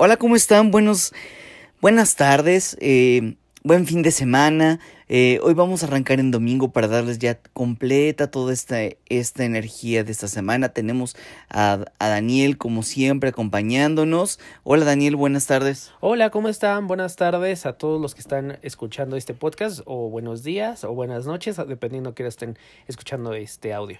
Hola, ¿cómo están? Buenos, buenas tardes, eh, buen fin de semana. Eh, hoy vamos a arrancar en domingo para darles ya completa toda esta, esta energía de esta semana. Tenemos a, a, Daniel, como siempre, acompañándonos. Hola Daniel, buenas tardes. Hola, ¿cómo están? Buenas tardes a todos los que están escuchando este podcast, o buenos días, o buenas noches, dependiendo que estén escuchando este audio.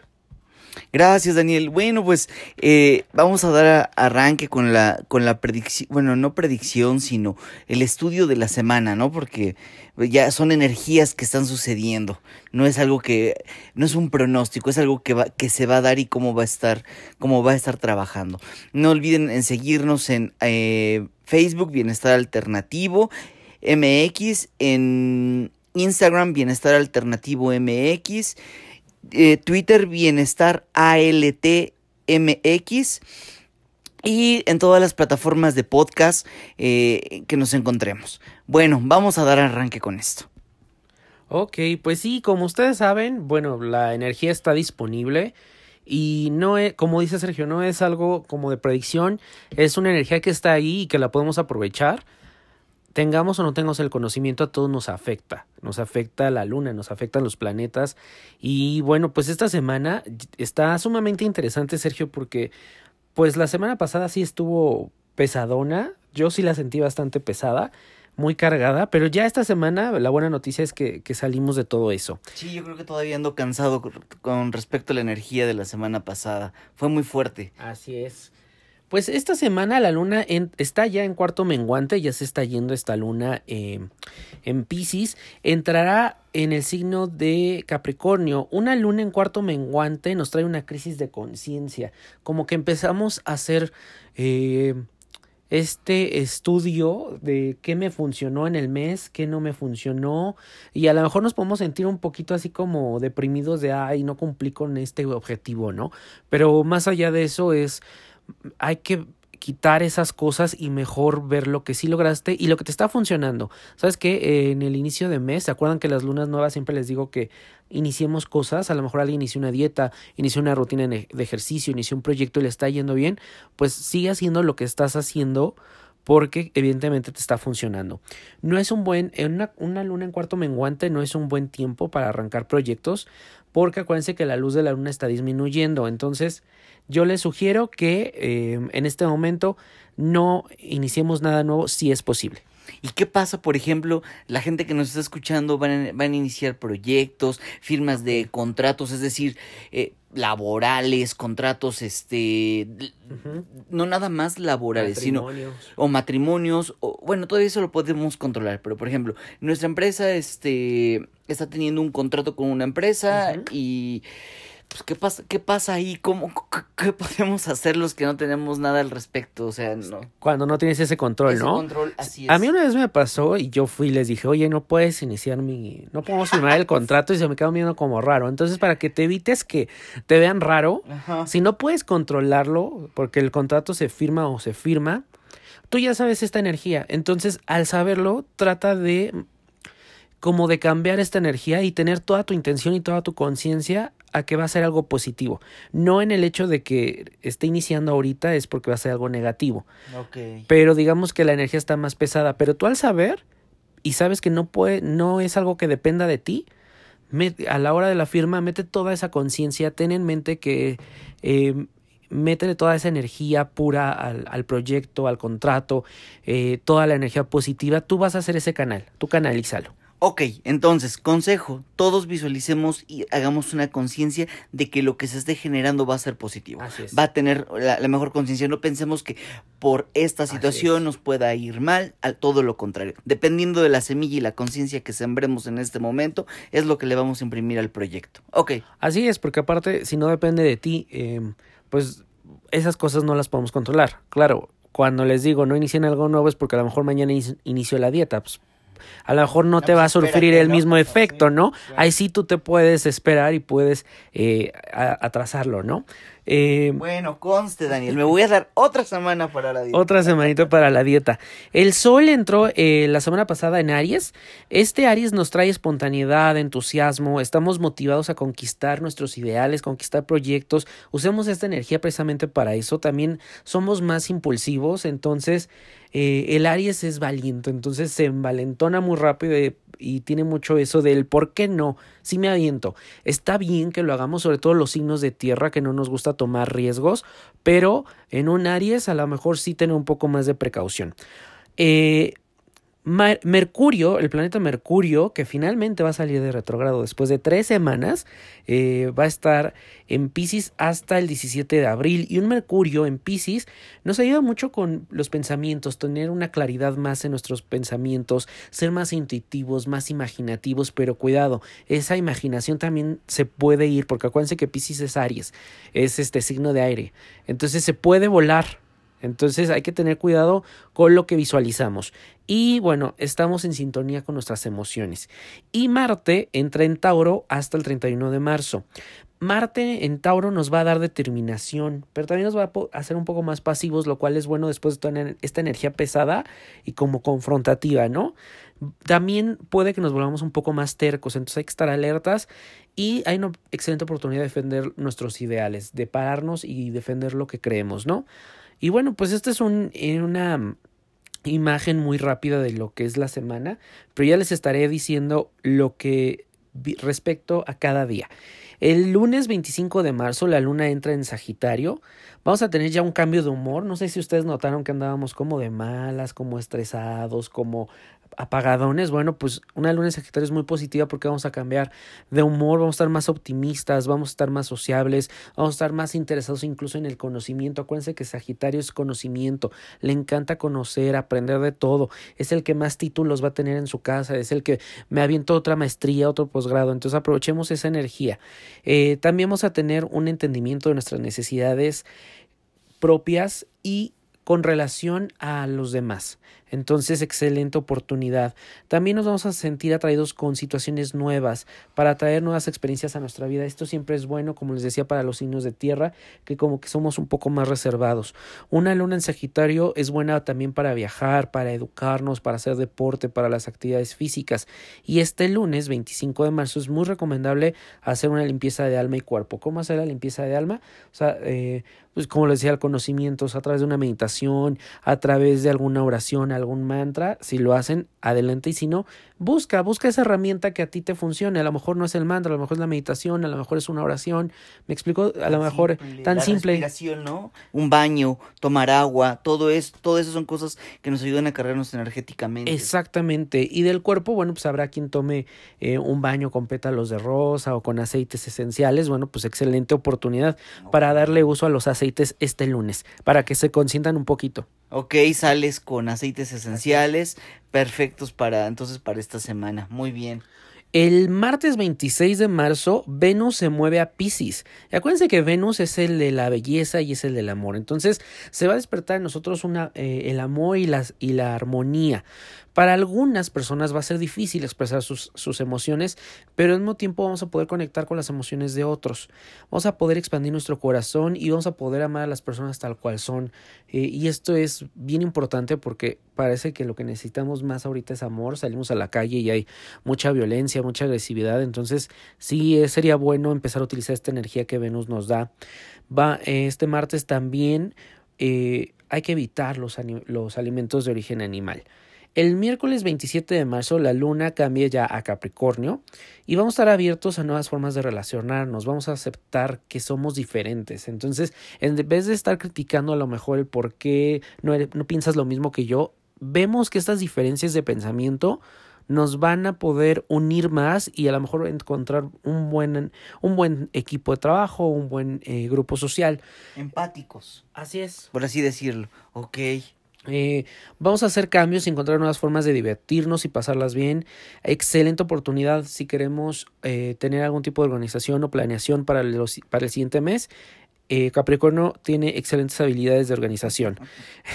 Gracias, Daniel. Bueno, pues eh, vamos a dar arranque con la, con la predicción, bueno, no predicción, sino el estudio de la semana, ¿no? Porque ya son energías que están sucediendo. No es algo que, no es un pronóstico, es algo que, va, que se va a dar y cómo va a estar, cómo va a estar trabajando. No olviden en seguirnos en eh, Facebook, Bienestar Alternativo, MX, en Instagram, Bienestar Alternativo MX eh, Twitter Bienestar ALTMX y en todas las plataformas de podcast eh, que nos encontremos. Bueno, vamos a dar arranque con esto. Ok, pues sí, como ustedes saben, bueno, la energía está disponible y no es, como dice Sergio, no es algo como de predicción, es una energía que está ahí y que la podemos aprovechar tengamos o no tengamos el conocimiento, a todos nos afecta. Nos afecta la luna, nos afectan los planetas. Y bueno, pues esta semana está sumamente interesante, Sergio, porque pues la semana pasada sí estuvo pesadona. Yo sí la sentí bastante pesada, muy cargada, pero ya esta semana la buena noticia es que, que salimos de todo eso. Sí, yo creo que todavía ando cansado con respecto a la energía de la semana pasada. Fue muy fuerte. Así es. Pues esta semana la luna está ya en cuarto menguante, ya se está yendo esta luna eh, en Pisces. Entrará en el signo de Capricornio. Una luna en cuarto menguante nos trae una crisis de conciencia, como que empezamos a hacer eh, este estudio de qué me funcionó en el mes, qué no me funcionó, y a lo mejor nos podemos sentir un poquito así como deprimidos de, ay, no cumplí con este objetivo, ¿no? Pero más allá de eso es hay que quitar esas cosas y mejor ver lo que sí lograste y lo que te está funcionando. ¿Sabes que En el inicio de mes, ¿se acuerdan que las lunas nuevas siempre les digo que iniciemos cosas? A lo mejor alguien inició una dieta, inició una rutina de ejercicio, inició un proyecto y le está yendo bien, pues sigue haciendo lo que estás haciendo porque evidentemente te está funcionando. No es un buen, una, una luna en cuarto menguante no es un buen tiempo para arrancar proyectos porque acuérdense que la luz de la luna está disminuyendo, entonces yo les sugiero que eh, en este momento no iniciemos nada nuevo si es posible. ¿Y qué pasa, por ejemplo, la gente que nos está escuchando van a, van a iniciar proyectos, firmas de contratos, es decir, eh, laborales, contratos, este, no nada más laborales, sino o matrimonios, o bueno, todo eso lo podemos controlar, pero por ejemplo, nuestra empresa, este, está teniendo un contrato con una empresa y pues, ¿qué pasa, qué pasa ahí? ¿Cómo, qué, podemos hacer los que no tenemos nada al respecto? O sea, no. Cuando no tienes ese control, ese control, así es. A mí una vez me pasó y yo fui y les dije, oye, no puedes iniciar mi, no podemos firmar el contrato y se me quedó viendo como raro. Entonces, para que te evites que te vean raro, si no puedes controlarlo, porque el contrato se firma o se firma, tú ya sabes esta energía. Entonces, al saberlo, trata de como de cambiar esta energía y tener toda tu intención y toda tu conciencia a que va a ser algo positivo. No en el hecho de que esté iniciando ahorita es porque va a ser algo negativo. Okay. Pero digamos que la energía está más pesada. Pero tú al saber y sabes que no puede, no es algo que dependa de ti, a la hora de la firma, mete toda esa conciencia, ten en mente que eh, métele toda esa energía pura al, al proyecto, al contrato, eh, toda la energía positiva, tú vas a hacer ese canal, tú canalízalo. Ok, entonces, consejo, todos visualicemos y hagamos una conciencia de que lo que se esté generando va a ser positivo. Así es. Va a tener la, la mejor conciencia. No pensemos que por esta situación nos pueda ir mal, al todo lo contrario. Dependiendo de la semilla y la conciencia que sembremos en este momento, es lo que le vamos a imprimir al proyecto. Ok. Así es, porque aparte, si no depende de ti, eh, pues esas cosas no las podemos controlar. Claro, cuando les digo no inicien algo nuevo es porque a lo mejor mañana inicio la dieta, pues a lo mejor no te va a sufrir el mismo efecto, ¿no? Ahí sí tú te puedes esperar y puedes eh, atrasarlo, ¿no? Eh, bueno, conste, Daniel. Me voy a dar otra semana para la dieta. Otra semanita para la dieta. El sol entró eh, la semana pasada en Aries. Este Aries nos trae espontaneidad, entusiasmo. Estamos motivados a conquistar nuestros ideales, conquistar proyectos. Usemos esta energía precisamente para eso. También somos más impulsivos. Entonces, eh, el Aries es valiente. Entonces se envalentona muy rápido y tiene mucho eso del por qué no, si me aviento. Está bien que lo hagamos, sobre todo los signos de tierra, que no nos gusta tomar riesgos, pero en un Aries a lo mejor sí tener un poco más de precaución. Eh, Mercurio, el planeta Mercurio, que finalmente va a salir de retrogrado después de tres semanas, eh, va a estar en Pisces hasta el 17 de abril. Y un Mercurio en Pisces nos ayuda mucho con los pensamientos, tener una claridad más en nuestros pensamientos, ser más intuitivos, más imaginativos, pero cuidado, esa imaginación también se puede ir, porque acuérdense que Pisces es Aries, es este signo de aire. Entonces se puede volar entonces hay que tener cuidado con lo que visualizamos. Y bueno, estamos en sintonía con nuestras emociones. Y Marte entra en Tauro hasta el 31 de marzo. Marte en Tauro nos va a dar determinación, pero también nos va a hacer un poco más pasivos, lo cual es bueno después de tener esta energía pesada y como confrontativa, ¿no? También puede que nos volvamos un poco más tercos, entonces hay que estar alertas y hay una excelente oportunidad de defender nuestros ideales, de pararnos y defender lo que creemos, ¿no? Y bueno, pues esta es un, eh, una imagen muy rápida de lo que es la semana, pero ya les estaré diciendo lo que respecto a cada día. El lunes 25 de marzo la luna entra en Sagitario. Vamos a tener ya un cambio de humor. No sé si ustedes notaron que andábamos como de malas, como estresados, como apagadones, bueno, pues una luna en Sagitario es muy positiva porque vamos a cambiar de humor, vamos a estar más optimistas, vamos a estar más sociables, vamos a estar más interesados incluso en el conocimiento. Acuérdense que Sagitario es conocimiento, le encanta conocer, aprender de todo, es el que más títulos va a tener en su casa, es el que me aviento otra maestría, otro posgrado, entonces aprovechemos esa energía. Eh, también vamos a tener un entendimiento de nuestras necesidades propias y con relación a los demás. Entonces, excelente oportunidad. También nos vamos a sentir atraídos con situaciones nuevas para traer nuevas experiencias a nuestra vida. Esto siempre es bueno, como les decía, para los signos de tierra, que como que somos un poco más reservados. Una luna en Sagitario es buena también para viajar, para educarnos, para hacer deporte, para las actividades físicas. Y este lunes, 25 de marzo, es muy recomendable hacer una limpieza de alma y cuerpo. ¿Cómo hacer la limpieza de alma? O sea, eh, pues como les decía, el conocimiento, a través de una meditación, a través de alguna oración, algún mantra, si lo hacen, adelante y si no, busca, busca esa herramienta que a ti te funcione, a lo mejor no es el mantra, a lo mejor es la meditación, a lo mejor es una oración, me explico, a lo mejor tan simple. Respiración, ¿no? Un baño, tomar agua, todo eso, todo eso son cosas que nos ayudan a cargarnos energéticamente. Exactamente, y del cuerpo, bueno, pues habrá quien tome eh, un baño con pétalos de rosa o con aceites esenciales, bueno, pues excelente oportunidad para darle uso a los aceites este lunes, para que se consientan un poquito. Ok, sales con aceites esenciales perfectos para entonces para esta semana. Muy bien. El martes 26 de marzo, Venus se mueve a Pisces. Y acuérdense que Venus es el de la belleza y es el del amor. Entonces, se va a despertar en nosotros una, eh, el amor y, las, y la armonía. Para algunas personas va a ser difícil expresar sus, sus, emociones, pero al mismo tiempo vamos a poder conectar con las emociones de otros. Vamos a poder expandir nuestro corazón y vamos a poder amar a las personas tal cual son. Eh, y esto es bien importante porque parece que lo que necesitamos más ahorita es amor. Salimos a la calle y hay mucha violencia, mucha agresividad. Entonces sí eh, sería bueno empezar a utilizar esta energía que Venus nos da. Va, este martes también eh, hay que evitar los, los alimentos de origen animal. El miércoles 27 de marzo la luna cambia ya a Capricornio y vamos a estar abiertos a nuevas formas de relacionarnos, vamos a aceptar que somos diferentes. Entonces, en vez de estar criticando a lo mejor el por qué no, no piensas lo mismo que yo, vemos que estas diferencias de pensamiento nos van a poder unir más y a lo mejor encontrar un buen, un buen equipo de trabajo, un buen eh, grupo social. Empáticos. Así es. Por así decirlo. Ok. Eh, vamos a hacer cambios y encontrar nuevas formas de divertirnos y pasarlas bien. Excelente oportunidad si queremos eh, tener algún tipo de organización o planeación para, los, para el siguiente mes. Eh, Capricornio tiene excelentes habilidades de organización.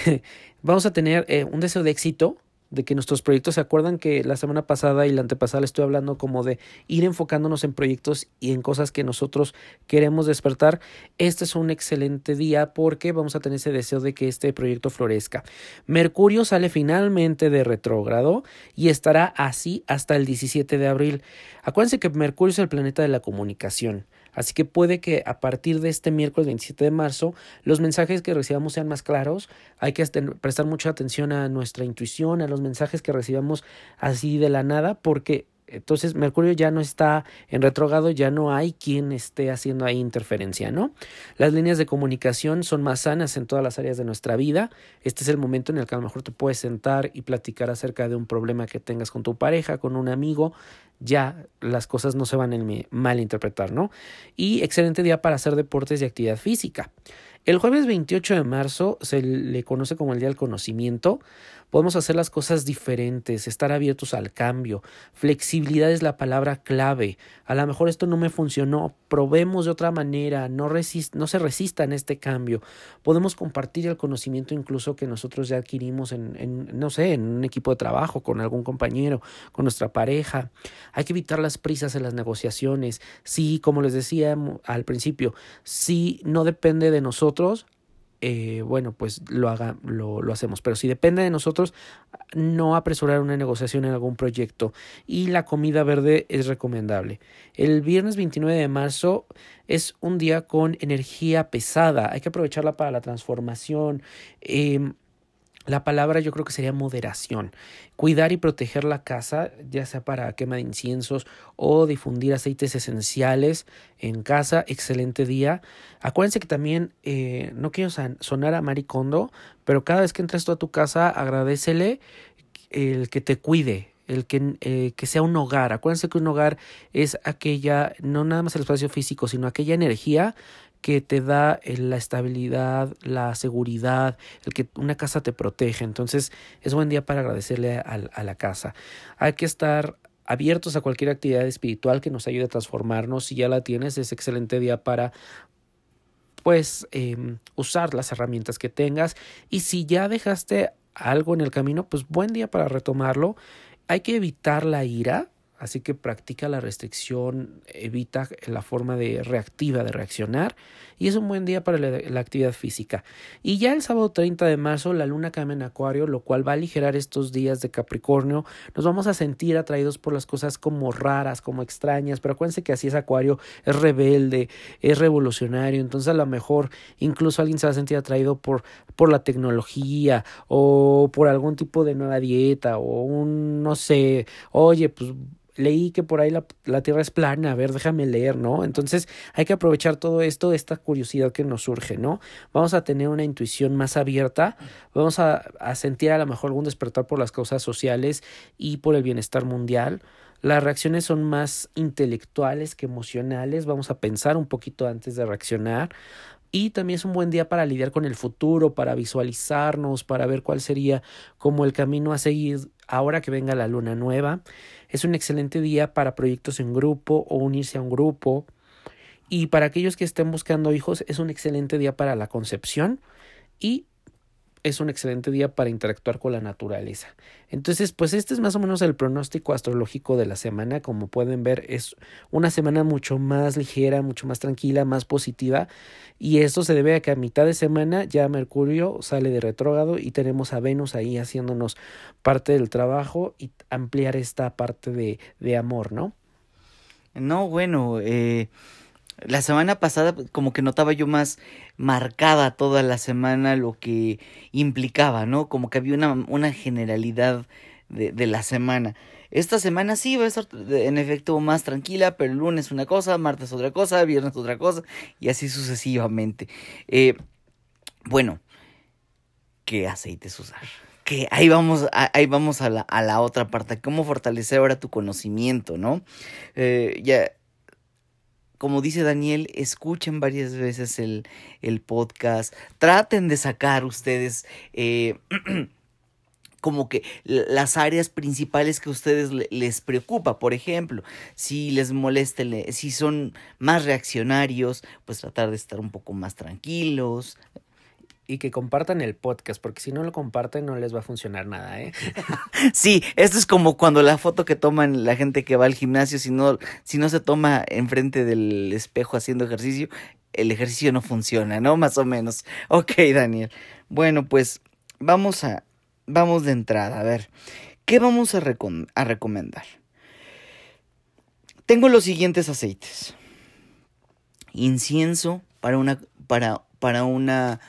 vamos a tener un deseo de éxito de que nuestros proyectos se acuerdan que la semana pasada y la antepasada le estoy hablando como de ir enfocándonos en proyectos y en cosas que nosotros queremos despertar. Este es un excelente día porque vamos a tener ese deseo de que este proyecto florezca. Mercurio sale finalmente de retrógrado y estará así hasta el 17 de abril. Acuérdense que Mercurio es el planeta de la comunicación. Así que puede que a partir de este miércoles 27 de marzo los mensajes que recibamos sean más claros. Hay que prestar mucha atención a nuestra intuición, a los mensajes que recibamos así de la nada, porque entonces Mercurio ya no está en retrogrado, ya no hay quien esté haciendo ahí interferencia, ¿no? Las líneas de comunicación son más sanas en todas las áreas de nuestra vida. Este es el momento en el que a lo mejor te puedes sentar y platicar acerca de un problema que tengas con tu pareja, con un amigo. Ya las cosas no se van a malinterpretar, ¿no? Y excelente día para hacer deportes y actividad física. El jueves 28 de marzo se le conoce como el Día del Conocimiento. Podemos hacer las cosas diferentes, estar abiertos al cambio. Flexibilidad es la palabra clave. A lo mejor esto no me funcionó, probemos de otra manera, no, se resista en este cambio. Podemos compartir el conocimiento incluso que nosotros ya adquirimos en, en, no sé, en un equipo de trabajo, con algún compañero, con nuestra pareja. Hay que evitar las prisas en las negociaciones. Si, como les decía al principio, si no depende de nosotros, eh, bueno, pues lo, haga, lo, lo, hacemos. Pero si depende de nosotros, no apresurar una negociación en algún proyecto. Y la comida verde es recomendable. El viernes 29 de marzo es un día con energía pesada. Hay que aprovecharla para la transformación. Eh, la palabra yo creo que sería moderación. Cuidar y proteger la casa, ya sea para quema de inciensos o difundir aceites esenciales en casa. Excelente día. Acuérdense que también, eh, no quiero sonar a maricondo, pero cada vez que entres tú a tu casa, agradecele el que te cuide, el que, eh, que sea un hogar. Acuérdense que un hogar es aquella, no nada más el espacio físico, sino aquella energía que te da eh, la estabilidad, la seguridad, el que una casa te protege. Entonces es buen día para agradecerle a, la casa. Hay que estar abiertos a cualquier actividad espiritual que nos ayude a transformarnos. Si ya la tienes, es excelente día para pues em, usar las herramientas que tengas. Y si ya dejaste algo en el camino, pues buen día para retomarlo. Hay que evitar la ira Así que practica la restricción, evita la forma de reactiva de reaccionar y es un buen día para la, actividad física. Y ya el sábado 30 de marzo la luna cambia en Acuario, lo cual va a aligerar estos días de Capricornio. Nos vamos a sentir atraídos por las cosas como raras, como extrañas, pero acuérdense que así es Acuario, es rebelde, es revolucionario, entonces a lo mejor incluso alguien se va a sentir atraído por, por la tecnología o por algún tipo de nueva dieta o un, no sé, oye, pues leí que por ahí la, la, Tierra es plana, a ver, déjame leer, ¿no? Entonces hay que aprovechar todo esto, esta curiosidad que nos surge, ¿no? Vamos a tener una intuición más abierta, vamos a, a sentir a lo mejor algún despertar por las causas sociales y por el bienestar mundial. Las reacciones son más intelectuales que emocionales, vamos a pensar un poquito antes de reaccionar. Y también es un buen día para lidiar con el futuro, para visualizarnos, para ver cuál sería como el camino a seguir ahora que venga la luna nueva. Es un excelente día para proyectos en grupo o unirse a un grupo. Y para aquellos que estén buscando hijos, es un excelente día para la concepción y es un excelente día para interactuar con la naturaleza. Entonces, pues este es más o menos el pronóstico astrológico de la semana. Como pueden ver, es una semana mucho más ligera, mucho más tranquila, más positiva. Y esto se debe a que a mitad de semana ya Mercurio sale de retrógrado y tenemos a Venus ahí haciéndonos parte del trabajo y ampliar esta parte de, de amor, ¿no? No, bueno, eh, la semana pasada como que notaba yo más marcada toda la semana lo que implicaba, ¿no? Como que había una, una generalidad de, de la semana. Esta semana sí va a estar en efecto más tranquila, pero el lunes una cosa, martes otra cosa, viernes otra cosa y así sucesivamente. Eh, bueno, ¿qué aceites usar? Que ahí vamos, ahí vamos a la, a la otra parte, cómo fortalecer ahora tu conocimiento, ¿no? Eh, ya, como dice Daniel, escuchen varias veces el, el podcast, traten de sacar ustedes eh, como que las áreas principales que a ustedes les preocupa. Por ejemplo, si les molesta, si son más reaccionarios, pues tratar de estar un poco más tranquilos. Y que compartan el podcast, porque si no lo comparten no les va a funcionar nada, ¿eh? sí, esto es como cuando la foto que toman la gente que va al gimnasio, si no, si no se toma enfrente del espejo haciendo ejercicio, el ejercicio no funciona, ¿no? Más o menos. Ok, Daniel. Bueno, pues vamos a, vamos de entrada, a ver, ¿qué vamos a, a recomendar? Tengo los siguientes aceites. Incienso para una, para, para una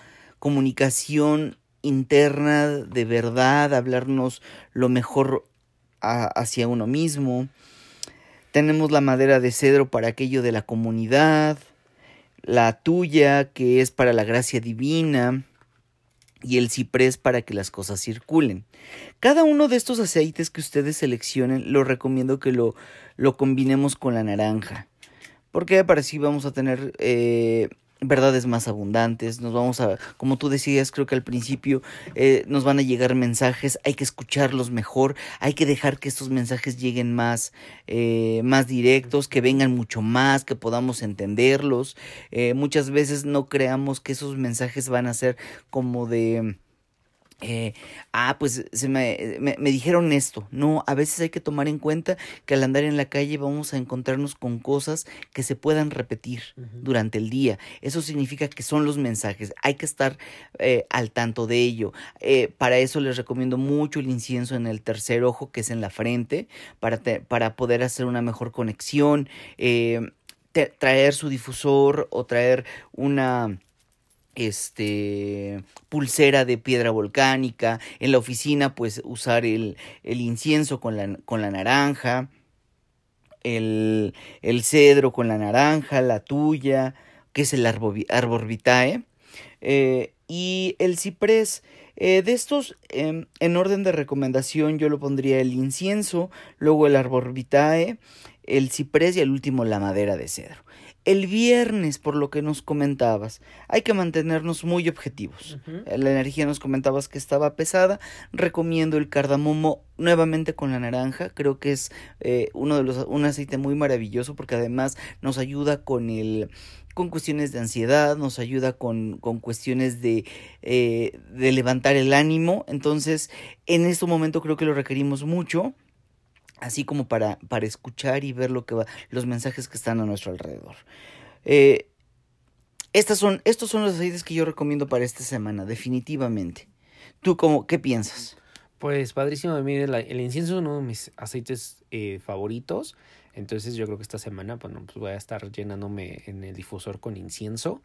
comunicación interna de verdad, hablarnos lo mejor hacia uno mismo. Tenemos la madera de cedro para aquello de la comunidad, la tuya que es para la gracia divina y el ciprés para que las cosas circulen. Cada uno de estos aceites que ustedes seleccionen, lo recomiendo que lo, lo combinemos con la naranja. Porque para así vamos a tener eh, verdades más abundantes, nos vamos a, como tú decías, creo que al principio eh, nos van a llegar mensajes, hay que escucharlos mejor, hay que dejar que estos mensajes lleguen más, eh, más directos, que vengan mucho más, que podamos entenderlos. Eh, muchas veces no creamos que esos mensajes van a ser como de eh, ah, pues se me, me, dijeron esto. No, a veces hay que tomar en cuenta que al andar en la calle vamos a encontrarnos con cosas que se puedan repetir durante el día. Eso significa que son los mensajes. Hay que estar eh, al tanto de ello. Eh, para eso les recomiendo mucho el incienso en el tercer ojo, que es en la frente, para, para poder hacer una mejor conexión. traer su difusor o traer una este pulsera de piedra volcánica, en la oficina pues usar el, el incienso con la, con la naranja, el, el, cedro con la naranja, la tuya, que es el arbor, vitae, eh, y el ciprés. Eh, de estos, em, en orden de recomendación, yo lo pondría el incienso, luego el arbor vitae, el ciprés y el último la madera de cedro. El viernes, por lo que nos comentabas, hay que mantenernos muy objetivos. La energía nos comentabas que estaba pesada. Recomiendo el cardamomo nuevamente con la naranja. Creo que es eh, uno de los un aceite muy maravilloso porque además nos ayuda con el con cuestiones de ansiedad, nos ayuda con, con cuestiones de, eh, de levantar el ánimo. Entonces, en este momento creo que lo requerimos mucho así como para, para escuchar y ver lo que va, los mensajes que están a nuestro alrededor. Eh, estas son, estos son los aceites que yo recomiendo para esta semana, definitivamente. ¿Tú cómo, qué piensas? Pues padrísimo, a mí el, incienso es uno de mis aceites eh, favoritos. Entonces yo creo que esta semana bueno, pues voy a estar llenándome en el difusor con incienso.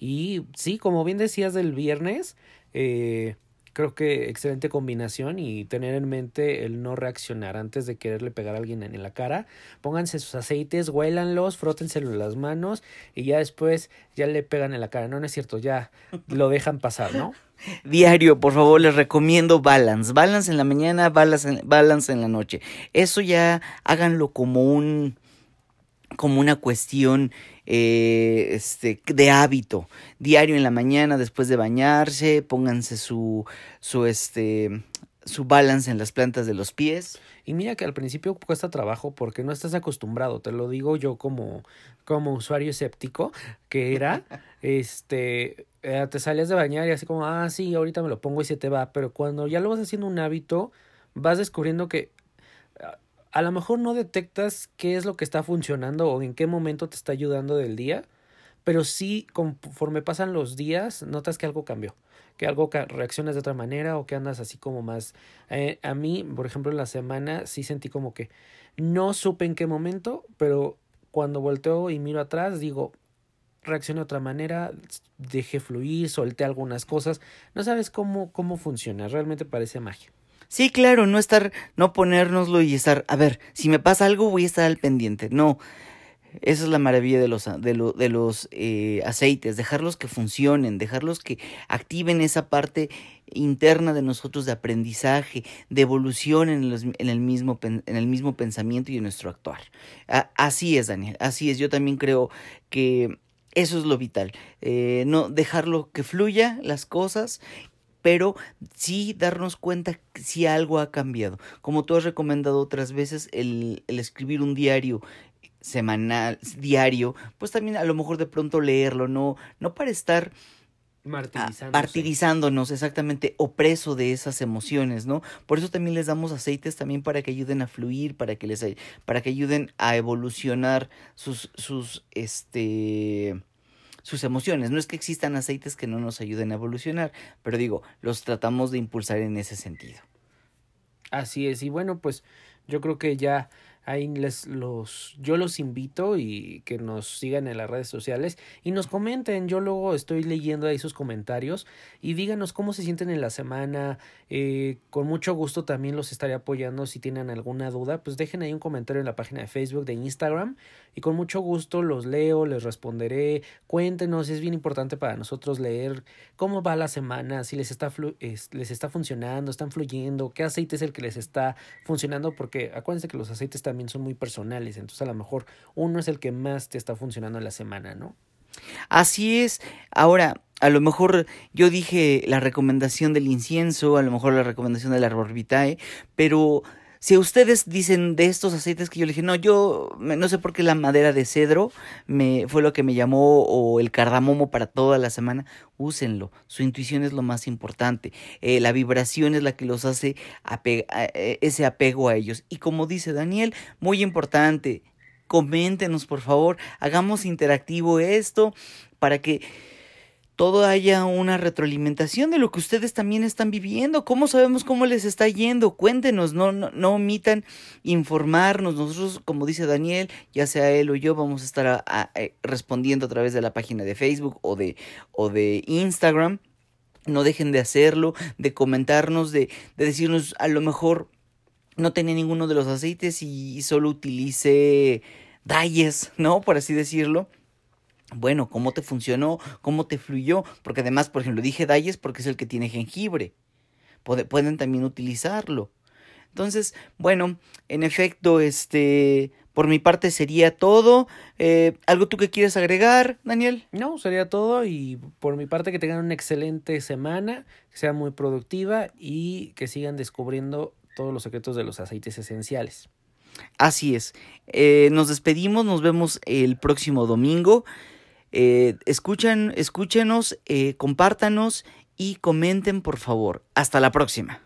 Y sí, como bien decías del viernes, eh, creo que excelente combinación y tener en mente el no reaccionar antes de quererle pegar a alguien en la cara. Pónganse sus aceites, huélanlos, frótenselo en las manos y ya después ya le pegan en la cara. No, no es cierto, ya lo dejan pasar, ¿no? Diario, por favor, les recomiendo balance. Balance en la mañana, balance en, balance en la noche. Eso ya háganlo como un como una cuestión eh, este, de hábito. Diario en la mañana, después de bañarse, pónganse su, su, este, su balance en las plantas de los pies. Y mira que al principio cuesta trabajo porque no estás acostumbrado, te lo digo yo como, como usuario escéptico, que era, este, eh, te salías de bañar y así como, ah, sí, ahorita me lo pongo y se te va, pero cuando ya lo vas haciendo un hábito, vas descubriendo que a lo mejor no detectas qué es lo que está funcionando o en qué momento te está ayudando del día, pero sí conforme pasan los días notas que algo cambió, que algo reaccionas de otra manera o que andas así como más... Eh, a mí, por ejemplo, en la semana sí sentí como que no supe en qué momento, pero cuando volteo y miro atrás digo, reaccioné de otra manera, dejé fluir, solté algunas cosas, no sabes cómo, cómo funciona, realmente parece magia. Sí, claro, no estar, no ponérnoslo y estar, a ver, si me pasa algo voy a estar al pendiente. No, esa es la maravilla de los, de, de los eh, aceites, dejarlos que funcionen, dejarlos que activen esa parte interna de nosotros de aprendizaje, de evolución en, en, el, mismo, en el mismo pensamiento y en nuestro actuar. así es, Daniel, así es. Yo también creo que eso es lo vital. Eh, no dejarlo que fluya las cosas pero sí darnos cuenta si algo ha cambiado. Como tú has recomendado otras veces, el, el escribir un diario semanal, diario, pues también a lo mejor de pronto leerlo, no, no para estar martirizándonos exactamente, opreso de esas emociones, ¿no? Por eso también les damos aceites también para que ayuden a fluir, para que les para que ayuden a evolucionar sus sus este sus emociones. No es que existan aceites que no nos ayuden a evolucionar, pero digo, los tratamos de impulsar en ese sentido. Así es, y bueno, pues yo creo que ya Ahí les los, yo los invito y que nos sigan en las redes sociales y nos comenten. Yo luego estoy leyendo ahí sus comentarios y díganos cómo se sienten en la semana. Eh, con mucho gusto también los estaré apoyando si tienen alguna duda. Pues dejen ahí un comentario en la página de Facebook, de Instagram y con mucho gusto los leo, les responderé. Cuéntenos, es bien importante para nosotros leer cómo va la semana, si les está, les está funcionando, están fluyendo, qué aceite es el que les está funcionando, porque acuérdense que los aceites también también son muy personales, entonces a lo mejor uno es el que más te está funcionando en la semana, ¿no? Así es. Ahora, a lo mejor yo dije la recomendación del incienso, a lo mejor la recomendación del arbor vitae, pero si ustedes dicen de estos aceites que yo le dije, no, yo no sé por qué la madera de cedro me fue lo que me llamó o el cardamomo para toda la semana, úsenlo. Su intuición es lo más importante. Eh, la vibración es la que los hace eh, ese apego a ellos. Y como dice Daniel, muy importante, coméntenos por favor, hagamos interactivo esto para que todo haya una retroalimentación de lo que ustedes también están viviendo. ¿Cómo sabemos cómo les está yendo? Cuéntenos, no, no, no omitan informarnos. Nosotros, como dice Daniel, ya sea él o yo, vamos a estar eh, respondiendo a través de la página de Facebook o de, o de Instagram. No dejen de hacerlo, de comentarnos, de, de decirnos a lo mejor no tenía ninguno de los aceites y solo utilicé Dayes, ¿no? Por así decirlo bueno, ¿cómo te funcionó? ¿Cómo te fluyó? Porque además, por ejemplo, dije Dalles porque es el que tiene jengibre. pueden también utilizarlo. Entonces, bueno, en efecto, este, por mi parte sería todo. Eh, ¿Algo tú que quieres agregar, Daniel? No, sería todo y por mi parte que tengan una excelente semana, que sea muy productiva y que sigan descubriendo todos los secretos de los aceites esenciales. Así es. Eh, nos despedimos, nos vemos el próximo domingo. Eh, escuchen, escúchenos, eh, compártanos y comenten por favor. Hasta la próxima.